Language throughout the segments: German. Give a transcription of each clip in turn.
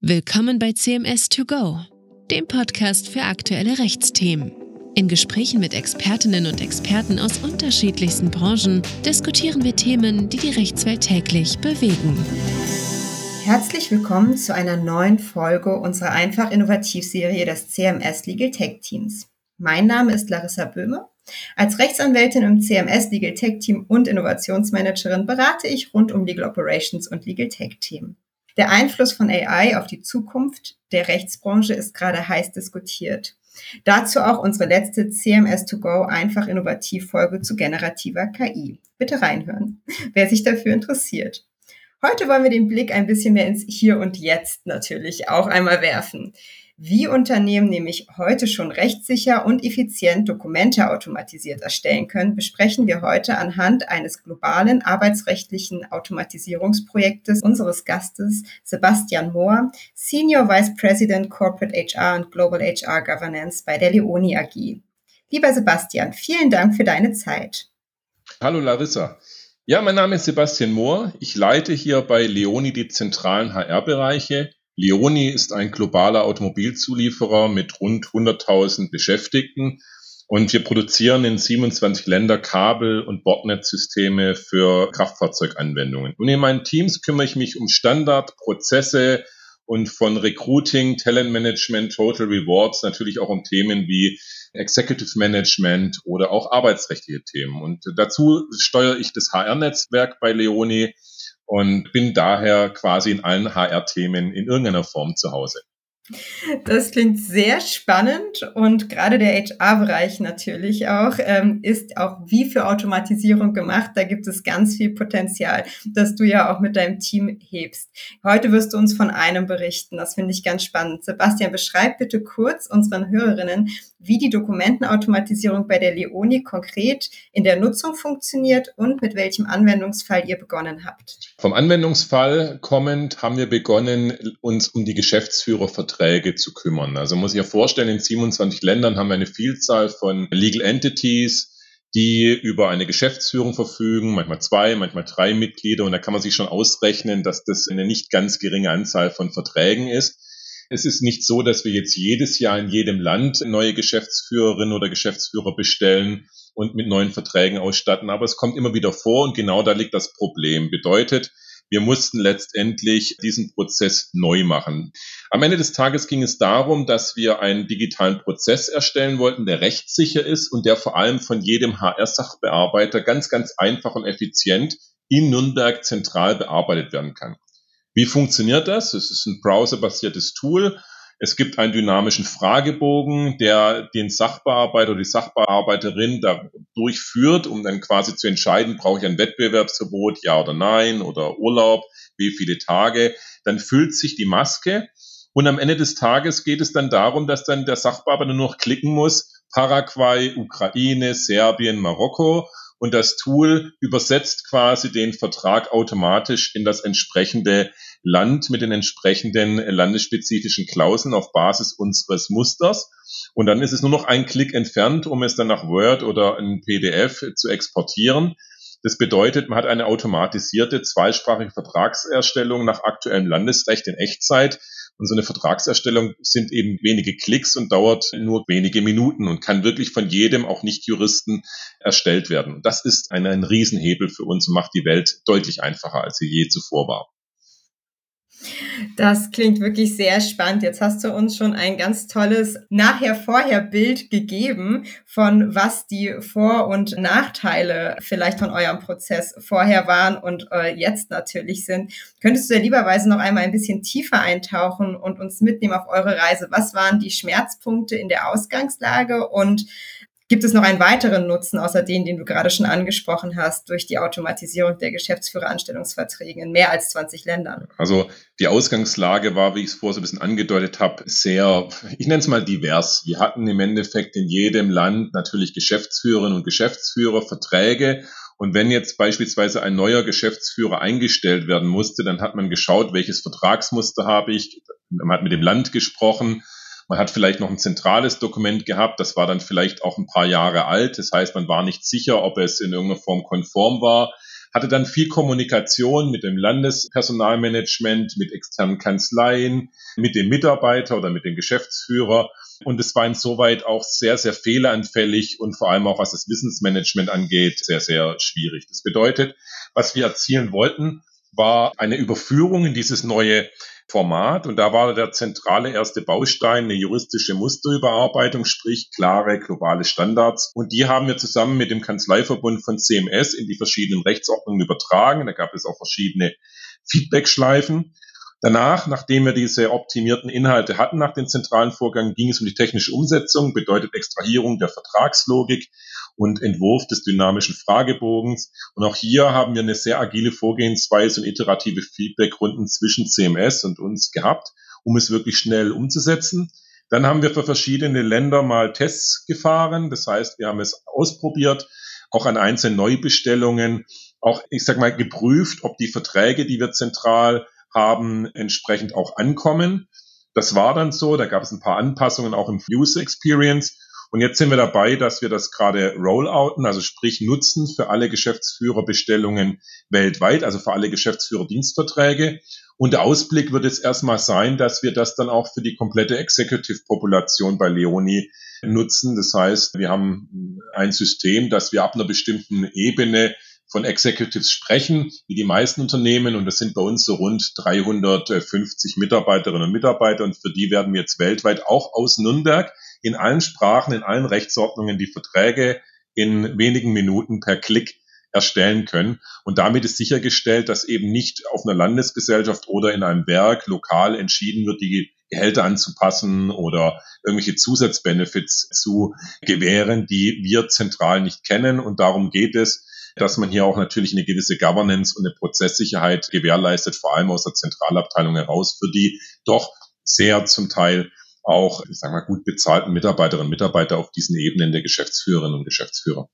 Willkommen bei CMS 2 Go, dem Podcast für aktuelle Rechtsthemen. In Gesprächen mit Expertinnen und Experten aus unterschiedlichsten Branchen diskutieren wir Themen, die die Rechtswelt täglich bewegen. Herzlich willkommen zu einer neuen Folge unserer einfach Innovativserie des CMS Legal Tech Teams. Mein Name ist Larissa Böhme. Als Rechtsanwältin im CMS Legal Tech Team und Innovationsmanagerin berate ich rund um Legal Operations und Legal Tech Team. Der Einfluss von AI auf die Zukunft der Rechtsbranche ist gerade heiß diskutiert. Dazu auch unsere letzte CMS2Go einfach innovativ Folge zu generativer KI. Bitte reinhören, wer sich dafür interessiert. Heute wollen wir den Blick ein bisschen mehr ins Hier und Jetzt natürlich auch einmal werfen. Wie Unternehmen nämlich heute schon rechtssicher und effizient Dokumente automatisiert erstellen können, besprechen wir heute anhand eines globalen arbeitsrechtlichen Automatisierungsprojektes unseres Gastes Sebastian Mohr, Senior Vice President Corporate HR und Global HR Governance bei der Leoni AG. Lieber Sebastian, vielen Dank für deine Zeit. Hallo Larissa. Ja, mein Name ist Sebastian Mohr. Ich leite hier bei Leoni die zentralen HR-Bereiche Leoni ist ein globaler Automobilzulieferer mit rund 100.000 Beschäftigten und wir produzieren in 27 Länder Kabel- und Bordnetzsysteme für Kraftfahrzeuganwendungen. Und in meinen Teams kümmere ich mich um Standardprozesse und von Recruiting, Talentmanagement, Total Rewards natürlich auch um Themen wie Executive Management oder auch arbeitsrechtliche Themen. Und dazu steuere ich das HR-Netzwerk bei Leoni und bin daher quasi in allen HR-Themen in irgendeiner Form zu Hause. Das klingt sehr spannend und gerade der HR-Bereich natürlich auch ähm, ist auch wie für Automatisierung gemacht. Da gibt es ganz viel Potenzial, das du ja auch mit deinem Team hebst. Heute wirst du uns von einem berichten. Das finde ich ganz spannend. Sebastian, beschreib bitte kurz unseren Hörerinnen, wie die Dokumentenautomatisierung bei der Leoni konkret in der Nutzung funktioniert und mit welchem Anwendungsfall ihr begonnen habt. Vom Anwendungsfall kommend haben wir begonnen, uns um die Geschäftsführerverträge zu kümmern. Also muss ich ja vorstellen, in 27 Ländern haben wir eine Vielzahl von Legal Entities, die über eine Geschäftsführung verfügen, manchmal zwei, manchmal drei Mitglieder. Und da kann man sich schon ausrechnen, dass das eine nicht ganz geringe Anzahl von Verträgen ist. Es ist nicht so, dass wir jetzt jedes Jahr in jedem Land neue Geschäftsführerinnen oder Geschäftsführer bestellen und mit neuen Verträgen ausstatten, aber es kommt immer wieder vor und genau da liegt das Problem. Bedeutet, wir mussten letztendlich diesen Prozess neu machen. Am Ende des Tages ging es darum, dass wir einen digitalen Prozess erstellen wollten, der rechtssicher ist und der vor allem von jedem HR-Sachbearbeiter ganz, ganz einfach und effizient in Nürnberg zentral bearbeitet werden kann. Wie funktioniert das? Es ist ein browserbasiertes Tool. Es gibt einen dynamischen Fragebogen, der den Sachbearbeiter oder die Sachbearbeiterin da durchführt, um dann quasi zu entscheiden, brauche ich ein Wettbewerbsverbot, ja oder nein, oder Urlaub, wie viele Tage. Dann füllt sich die Maske und am Ende des Tages geht es dann darum, dass dann der Sachbearbeiter nur noch klicken muss, Paraguay, Ukraine, Serbien, Marokko und das Tool übersetzt quasi den Vertrag automatisch in das entsprechende Land mit den entsprechenden landesspezifischen Klauseln auf Basis unseres Musters. Und dann ist es nur noch ein Klick entfernt, um es dann nach Word oder ein PDF zu exportieren. Das bedeutet, man hat eine automatisierte zweisprachige Vertragserstellung nach aktuellem Landesrecht in Echtzeit. Und so eine Vertragserstellung sind eben wenige Klicks und dauert nur wenige Minuten und kann wirklich von jedem, auch Nicht-Juristen, erstellt werden. Das ist ein, ein Riesenhebel für uns und macht die Welt deutlich einfacher, als sie je zuvor war. Das klingt wirklich sehr spannend. Jetzt hast du uns schon ein ganz tolles Nachher-Vorher-Bild gegeben von was die Vor- und Nachteile vielleicht von eurem Prozess vorher waren und äh, jetzt natürlich sind. Könntest du ja lieberweise noch einmal ein bisschen tiefer eintauchen und uns mitnehmen auf eure Reise? Was waren die Schmerzpunkte in der Ausgangslage und Gibt es noch einen weiteren Nutzen außer den, den du gerade schon angesprochen hast, durch die Automatisierung der Geschäftsführeranstellungsverträge in mehr als 20 Ländern? Also die Ausgangslage war, wie ich es vorher so ein bisschen angedeutet habe, sehr, ich nenne es mal divers. Wir hatten im Endeffekt in jedem Land natürlich Geschäftsführerinnen und Geschäftsführer, Verträge und wenn jetzt beispielsweise ein neuer Geschäftsführer eingestellt werden musste, dann hat man geschaut, welches Vertragsmuster habe ich. Man hat mit dem Land gesprochen, man hat vielleicht noch ein zentrales Dokument gehabt, das war dann vielleicht auch ein paar Jahre alt. Das heißt, man war nicht sicher, ob es in irgendeiner Form konform war. hatte dann viel Kommunikation mit dem Landespersonalmanagement, mit externen Kanzleien, mit dem Mitarbeiter oder mit dem Geschäftsführer. Und es war insoweit auch sehr, sehr fehleranfällig und vor allem auch was das Wissensmanagement angeht, sehr, sehr schwierig. Das bedeutet, was wir erzielen wollten, war eine Überführung in dieses neue Format. Und da war der zentrale erste Baustein eine juristische Musterüberarbeitung, sprich klare globale Standards. Und die haben wir zusammen mit dem Kanzleiverbund von CMS in die verschiedenen Rechtsordnungen übertragen. Da gab es auch verschiedene Feedbackschleifen. Danach, nachdem wir diese optimierten Inhalte hatten nach den zentralen Vorgängen, ging es um die technische Umsetzung, bedeutet Extrahierung der Vertragslogik und Entwurf des dynamischen Fragebogens. Und auch hier haben wir eine sehr agile Vorgehensweise und iterative Feedbackrunden zwischen CMS und uns gehabt, um es wirklich schnell umzusetzen. Dann haben wir für verschiedene Länder mal Tests gefahren. Das heißt, wir haben es ausprobiert, auch an einzelnen Neubestellungen, auch, ich sag mal, geprüft, ob die Verträge, die wir zentral haben, entsprechend auch ankommen. Das war dann so, da gab es ein paar Anpassungen auch im User Experience. Und jetzt sind wir dabei, dass wir das gerade rollouten, also sprich nutzen für alle Geschäftsführerbestellungen weltweit, also für alle Geschäftsführerdienstverträge. Und der Ausblick wird jetzt erstmal sein, dass wir das dann auch für die komplette Executive-Population bei Leoni nutzen. Das heißt, wir haben ein System, dass wir ab einer bestimmten Ebene von Executives sprechen, wie die meisten Unternehmen. Und das sind bei uns so rund 350 Mitarbeiterinnen und Mitarbeiter. Und für die werden wir jetzt weltweit auch aus Nürnberg in allen Sprachen, in allen Rechtsordnungen die Verträge in wenigen Minuten per Klick erstellen können. Und damit ist sichergestellt, dass eben nicht auf einer Landesgesellschaft oder in einem Werk lokal entschieden wird, die Gehälter anzupassen oder irgendwelche Zusatzbenefits zu gewähren, die wir zentral nicht kennen. Und darum geht es, dass man hier auch natürlich eine gewisse Governance und eine Prozesssicherheit gewährleistet, vor allem aus der Zentralabteilung heraus, für die doch sehr zum Teil auch, ich sag mal, gut bezahlten Mitarbeiterinnen und Mitarbeiter auf diesen Ebenen der Geschäftsführerinnen und Geschäftsführer.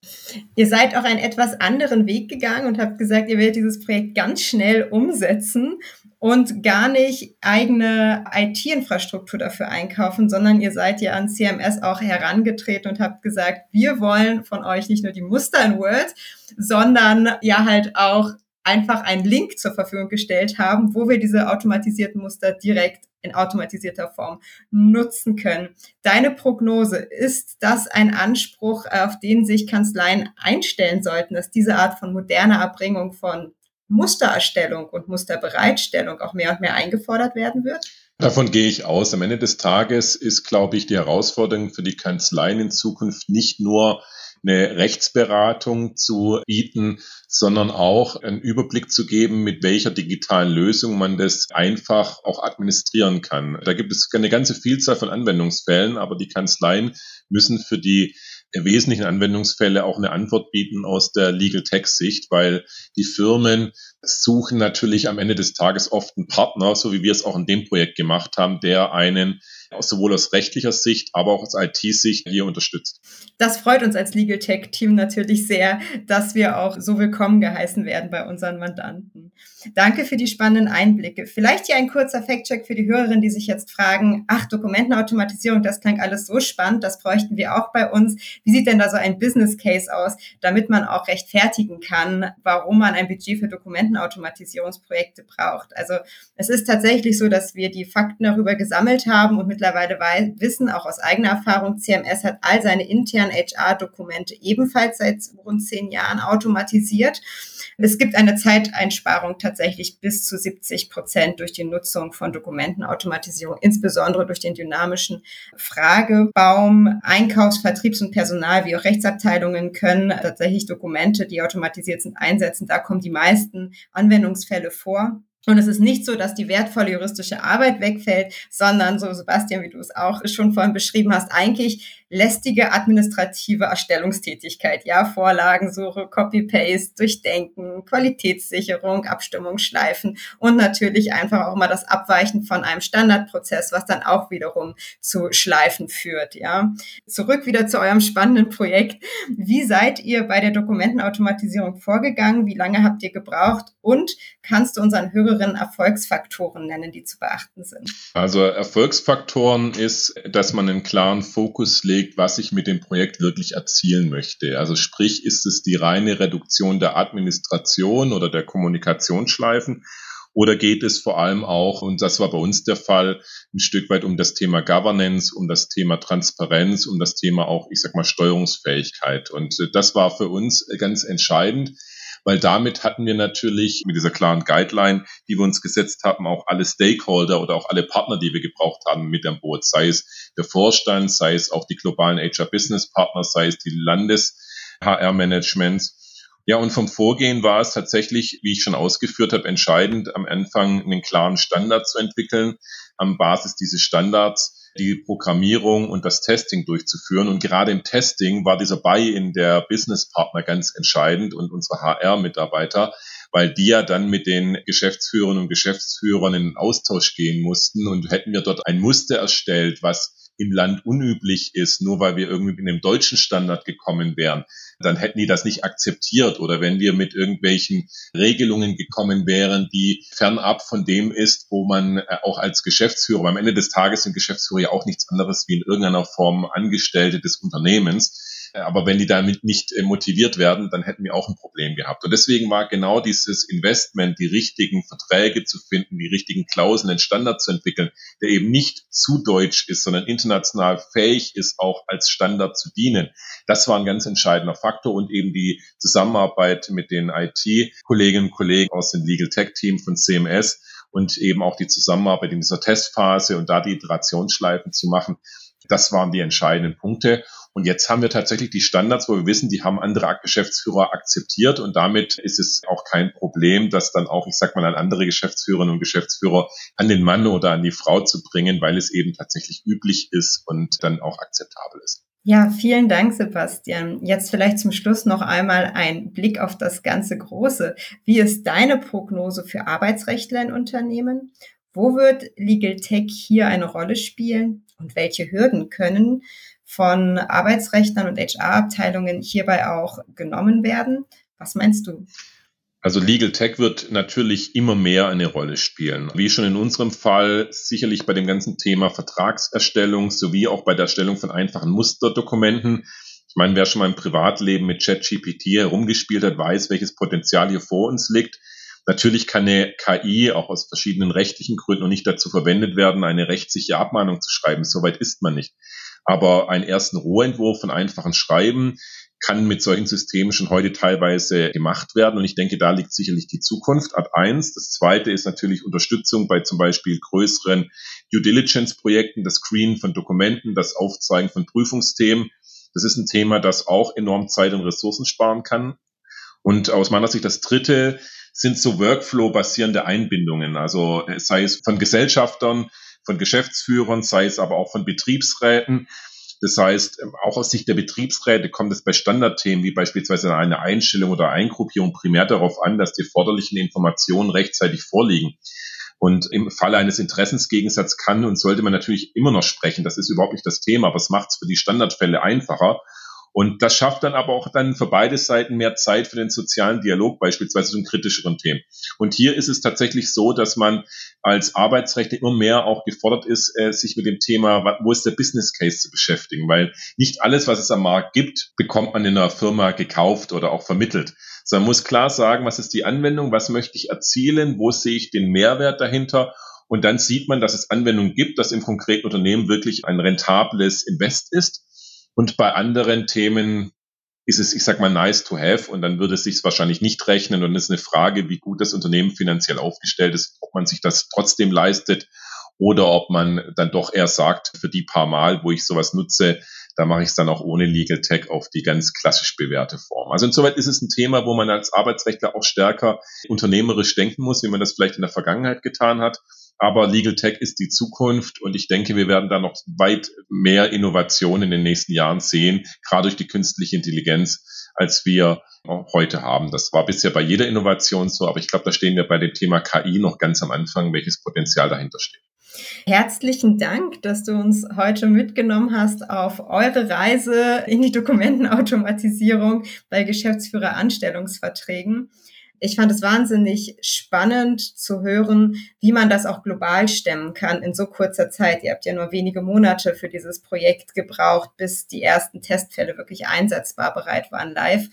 Ihr seid auch einen etwas anderen Weg gegangen und habt gesagt, ihr werdet dieses Projekt ganz schnell umsetzen und gar nicht eigene IT-Infrastruktur dafür einkaufen, sondern ihr seid ja an CMS auch herangetreten und habt gesagt, wir wollen von euch nicht nur die Muster in Word, sondern ja halt auch einfach einen Link zur Verfügung gestellt haben, wo wir diese automatisierten Muster direkt in automatisierter Form nutzen können. Deine Prognose, ist das ein Anspruch, auf den sich Kanzleien einstellen sollten, dass diese Art von moderner Erbringung von Mustererstellung und Musterbereitstellung auch mehr und mehr eingefordert werden wird? Davon gehe ich aus. Am Ende des Tages ist, glaube ich, die Herausforderung für die Kanzleien in Zukunft nicht nur eine Rechtsberatung zu bieten, sondern auch einen Überblick zu geben, mit welcher digitalen Lösung man das einfach auch administrieren kann. Da gibt es eine ganze Vielzahl von Anwendungsfällen, aber die Kanzleien müssen für die wesentlichen Anwendungsfälle auch eine Antwort bieten aus der Legal Tech Sicht, weil die Firmen suchen natürlich am Ende des Tages oft einen Partner, so wie wir es auch in dem Projekt gemacht haben, der einen sowohl aus rechtlicher Sicht, aber auch aus IT-Sicht hier unterstützt. Das freut uns als Legal Tech Team natürlich sehr, dass wir auch so willkommen geheißen werden bei unseren Mandanten. Danke für die spannenden Einblicke. Vielleicht hier ein kurzer Fact-Check für die Hörerinnen, die sich jetzt fragen, ach, Dokumentenautomatisierung, das klingt alles so spannend, das bräuchten wir auch bei uns. Wie sieht denn da so ein Business Case aus, damit man auch rechtfertigen kann, warum man ein Budget für Dokumentenautomatisierungsprojekte braucht? Also es ist tatsächlich so, dass wir die Fakten darüber gesammelt haben und mittlerweile wissen, auch aus eigener Erfahrung, CMS hat all seine internen HR-Dokumente ebenfalls seit rund zehn Jahren automatisiert. Es gibt eine Zeiteinsparung tatsächlich bis zu 70 Prozent durch die Nutzung von Dokumentenautomatisierung, insbesondere durch den dynamischen Fragebaum. Einkaufs-, Vertriebs- und Personal wie auch Rechtsabteilungen können tatsächlich Dokumente, die automatisiert sind, einsetzen. Da kommen die meisten Anwendungsfälle vor. Und es ist nicht so, dass die wertvolle juristische Arbeit wegfällt, sondern so, Sebastian, wie du es auch schon vorhin beschrieben hast, eigentlich lästige administrative Erstellungstätigkeit, ja, Vorlagensuche, Copy-Paste, Durchdenken, Qualitätssicherung, Abstimmungsschleifen und natürlich einfach auch mal das Abweichen von einem Standardprozess, was dann auch wiederum zu Schleifen führt, ja. Zurück wieder zu eurem spannenden Projekt. Wie seid ihr bei der Dokumentenautomatisierung vorgegangen? Wie lange habt ihr gebraucht? Und kannst du unseren Hörern früheren Erfolgsfaktoren nennen, die zu beachten sind? Also Erfolgsfaktoren ist, dass man einen klaren Fokus legt, was ich mit dem Projekt wirklich erzielen möchte. Also sprich, ist es die reine Reduktion der Administration oder der Kommunikationsschleifen oder geht es vor allem auch, und das war bei uns der Fall, ein Stück weit um das Thema Governance, um das Thema Transparenz, um das Thema auch, ich sag mal, Steuerungsfähigkeit. Und das war für uns ganz entscheidend, weil damit hatten wir natürlich mit dieser klaren Guideline, die wir uns gesetzt haben, auch alle Stakeholder oder auch alle Partner, die wir gebraucht haben, mit am Boot, sei es der Vorstand, sei es auch die globalen HR-Business-Partner, sei es die Landes-HR-Managements ja, und vom Vorgehen war es tatsächlich, wie ich schon ausgeführt habe, entscheidend, am Anfang einen klaren Standard zu entwickeln, am Basis dieses Standards die Programmierung und das Testing durchzuführen. Und gerade im Testing war dieser Buy-in der Business-Partner ganz entscheidend und unsere HR-Mitarbeiter, weil die ja dann mit den Geschäftsführern und Geschäftsführern in Austausch gehen mussten und hätten wir dort ein Muster erstellt, was im Land unüblich ist, nur weil wir irgendwie in dem deutschen Standard gekommen wären, dann hätten die das nicht akzeptiert. Oder wenn wir mit irgendwelchen Regelungen gekommen wären, die fernab von dem ist, wo man äh, auch als Geschäftsführer, am Ende des Tages sind Geschäftsführer ja auch nichts anderes wie in irgendeiner Form Angestellte des Unternehmens aber wenn die damit nicht äh, motiviert werden, dann hätten wir auch ein Problem gehabt. Und deswegen war genau dieses Investment, die richtigen Verträge zu finden, die richtigen Klauseln, den Standard zu entwickeln, der eben nicht zu deutsch ist, sondern international fähig ist, auch als Standard zu dienen. Das war ein ganz entscheidender Faktor und eben die Zusammenarbeit mit den IT-Kolleginnen und Kollegen aus dem Legal Tech Team von CMS und eben auch die Zusammenarbeit in dieser Testphase und da die Iterationsschleifen zu machen. Das waren die entscheidenden Punkte. Und jetzt haben wir tatsächlich die Standards, wo wir wissen, die haben andere Geschäftsführer akzeptiert und damit ist es auch kein Problem, das dann auch, ich sag mal, an andere Geschäftsführerinnen und Geschäftsführer an den Mann oder an die Frau zu bringen, weil es eben tatsächlich üblich ist und dann auch akzeptabel ist. Ja, vielen Dank, Sebastian. Jetzt vielleicht zum Schluss noch einmal ein Blick auf das ganze Große. Wie ist deine Prognose für Arbeitsrechtler in Unternehmen? Wo wird Legal Tech hier eine Rolle spielen? Und welche Hürden können von Arbeitsrechtlern und HR-Abteilungen hierbei auch genommen werden? Was meinst du? Also Legal Tech wird natürlich immer mehr eine Rolle spielen. Wie schon in unserem Fall sicherlich bei dem ganzen Thema Vertragserstellung sowie auch bei der Erstellung von einfachen Musterdokumenten. Ich meine, wer schon mal im Privatleben mit ChatGPT herumgespielt hat, weiß, welches Potenzial hier vor uns liegt. Natürlich kann eine KI auch aus verschiedenen rechtlichen Gründen noch nicht dazu verwendet werden, eine rechtliche Abmahnung zu schreiben. Soweit ist man nicht. Aber einen ersten Rohentwurf von einfachen Schreiben kann mit solchen Systemen schon heute teilweise gemacht werden. Und ich denke, da liegt sicherlich die Zukunft. Ad eins. Das zweite ist natürlich Unterstützung bei zum Beispiel größeren Due Diligence Projekten, das Screen von Dokumenten, das Aufzeigen von Prüfungsthemen. Das ist ein Thema, das auch enorm Zeit und Ressourcen sparen kann. Und aus meiner Sicht das dritte sind so Workflow-basierende Einbindungen. Also sei es von Gesellschaftern, von Geschäftsführern, sei es aber auch von Betriebsräten. Das heißt, ähm, auch aus Sicht der Betriebsräte kommt es bei Standardthemen wie beispielsweise eine Einstellung oder Eingruppierung primär darauf an, dass die erforderlichen Informationen rechtzeitig vorliegen. Und im Falle eines Interessensgegensatzes kann und sollte man natürlich immer noch sprechen. Das ist überhaupt nicht das Thema, aber es macht es für die Standardfälle einfacher. Und das schafft dann aber auch dann für beide Seiten mehr Zeit für den sozialen Dialog, beispielsweise zu kritischeren Themen. Und hier ist es tatsächlich so, dass man als Arbeitsrechtler immer mehr auch gefordert ist, äh, sich mit dem Thema, wo ist der Business Case zu beschäftigen, weil nicht alles, was es am Markt gibt, bekommt man in einer Firma gekauft oder auch vermittelt. Sondern man muss klar sagen, was ist die Anwendung, was möchte ich erzielen, wo sehe ich den Mehrwert dahinter und dann sieht man, dass es Anwendungen gibt, dass im konkreten Unternehmen wirklich ein rentables Invest ist. Und bei anderen Themen ist es, ich sag mal, nice to have und dann würde es sich wahrscheinlich nicht rechnen und es ist eine Frage, wie gut das Unternehmen finanziell aufgestellt ist, ob man sich das trotzdem leistet oder ob man dann doch eher sagt, für die paar Mal, wo ich sowas nutze, da mache ich es dann auch ohne Legal Tech auf die ganz klassisch bewährte Form. Also insoweit ist es ein Thema, wo man als Arbeitsrechtler auch stärker unternehmerisch denken muss, wie man das vielleicht in der Vergangenheit getan hat. Aber Legal Tech ist die Zukunft und ich denke, wir werden da noch weit mehr Innovation in den nächsten Jahren sehen, gerade durch die künstliche Intelligenz, als wir heute haben. Das war bisher bei jeder Innovation so, aber ich glaube, da stehen wir bei dem Thema KI noch ganz am Anfang, welches Potenzial dahinter steht. Herzlichen Dank, dass du uns heute mitgenommen hast auf eure Reise in die Dokumentenautomatisierung bei Geschäftsführeranstellungsverträgen. Ich fand es wahnsinnig spannend zu hören, wie man das auch global stemmen kann in so kurzer Zeit. Ihr habt ja nur wenige Monate für dieses Projekt gebraucht, bis die ersten Testfälle wirklich einsetzbar bereit waren live.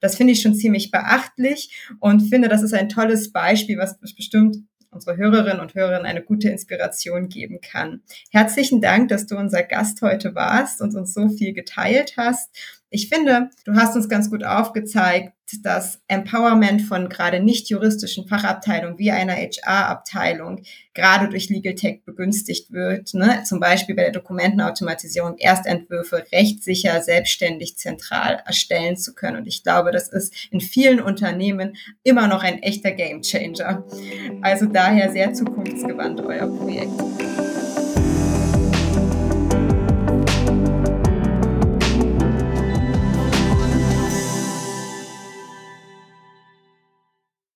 Das finde ich schon ziemlich beachtlich und finde, das ist ein tolles Beispiel, was bestimmt unsere Hörerinnen und Hörerinnen eine gute Inspiration geben kann. Herzlichen Dank, dass du unser Gast heute warst und uns so viel geteilt hast. Ich finde, du hast uns ganz gut aufgezeigt, dass Empowerment von gerade nicht juristischen Fachabteilungen wie einer HR-Abteilung gerade durch Legal Tech begünstigt wird. Ne? Zum Beispiel bei der Dokumentenautomatisierung Erstentwürfe rechtssicher, selbstständig, zentral erstellen zu können. Und ich glaube, das ist in vielen Unternehmen immer noch ein echter Gamechanger. Also daher sehr zukunftsgewandt euer Projekt.